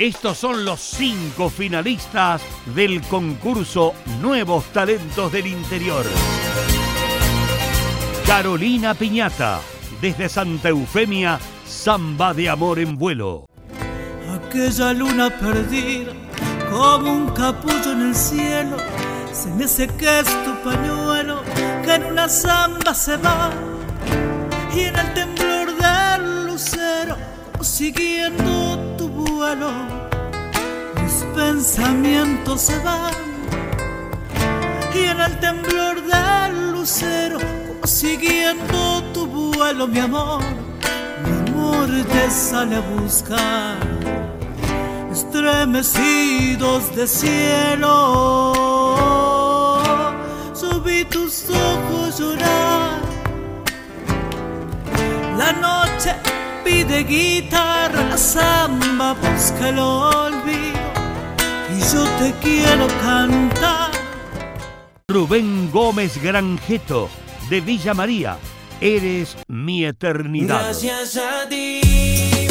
Estos son los cinco finalistas del concurso Nuevos Talentos del Interior. Carolina Piñata, desde Santa Eufemia, Samba de Amor en Vuelo. Aquella luna perdida, como un capullo en el cielo, se me hace que es tu pañuelo, que en una samba se va, y en el temblor del lucero, siguiendo mis pensamientos se van, y en el temblor del lucero, siguiendo tu vuelo, mi amor, mi amor te sale a buscar. Estremecidos de cielo, subí tus ojos llorar. Pide guitarra, samba busca el olvido y yo te quiero cantar. Rubén Gómez Granjeto, de Villa María, eres mi eternidad. Gracias a ti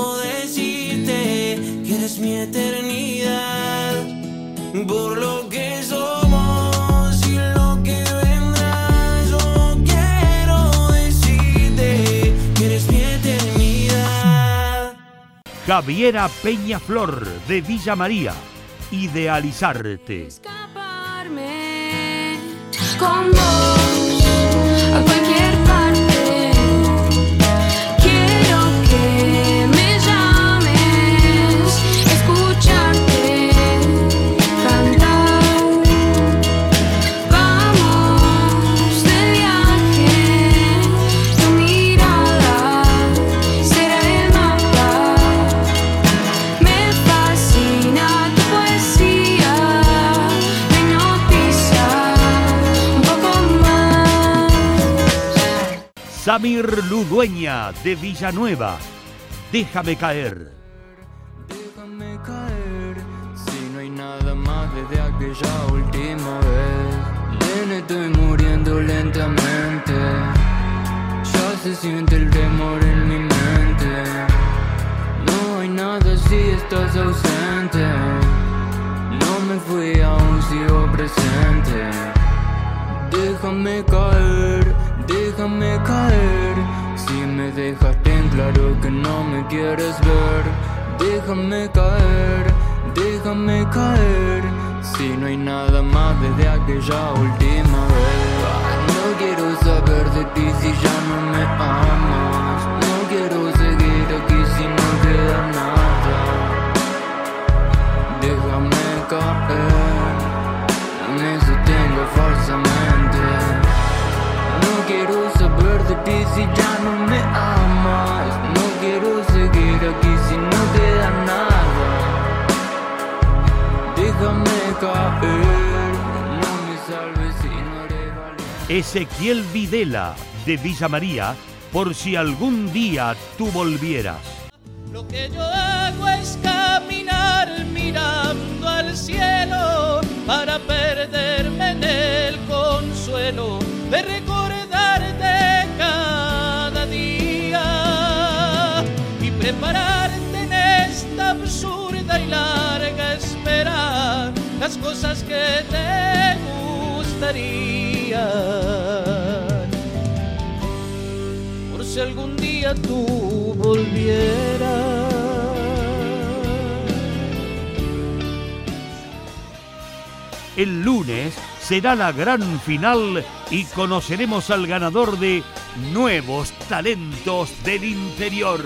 quiero decirte que eres mi eternidad. Por lo que somos y lo que vendrá, yo quiero decirte que eres mi eternidad. Javiera Peñaflor, de Villa María, idealizarte. escaparme con vos Samir Ludueña, de Villanueva, déjame caer. Déjame caer, si no hay nada más desde aquella última vez. Nene, estoy muriendo lentamente. Ya se siente el temor en mi mente. No hay nada si estás ausente. No me fui, aún sigo presente. Déjame caer, déjame caer. Si me dejaste en claro que no me quieres ver, déjame caer, déjame caer. Si no hay nada más desde aquella última si ya no me amas. No quiero seguir aquí si no queda nada. Déjame caer. No me salves si no eres valiente. Ezequiel Videla, de Villa María, por si algún día tú volvieras. Lo que yo hago es caminar mirando al cielo para perderme en el consuelo de las cosas que te gustarían por si algún día tú volvieras. El lunes será la gran final y conoceremos al ganador de Nuevos Talentos del Interior.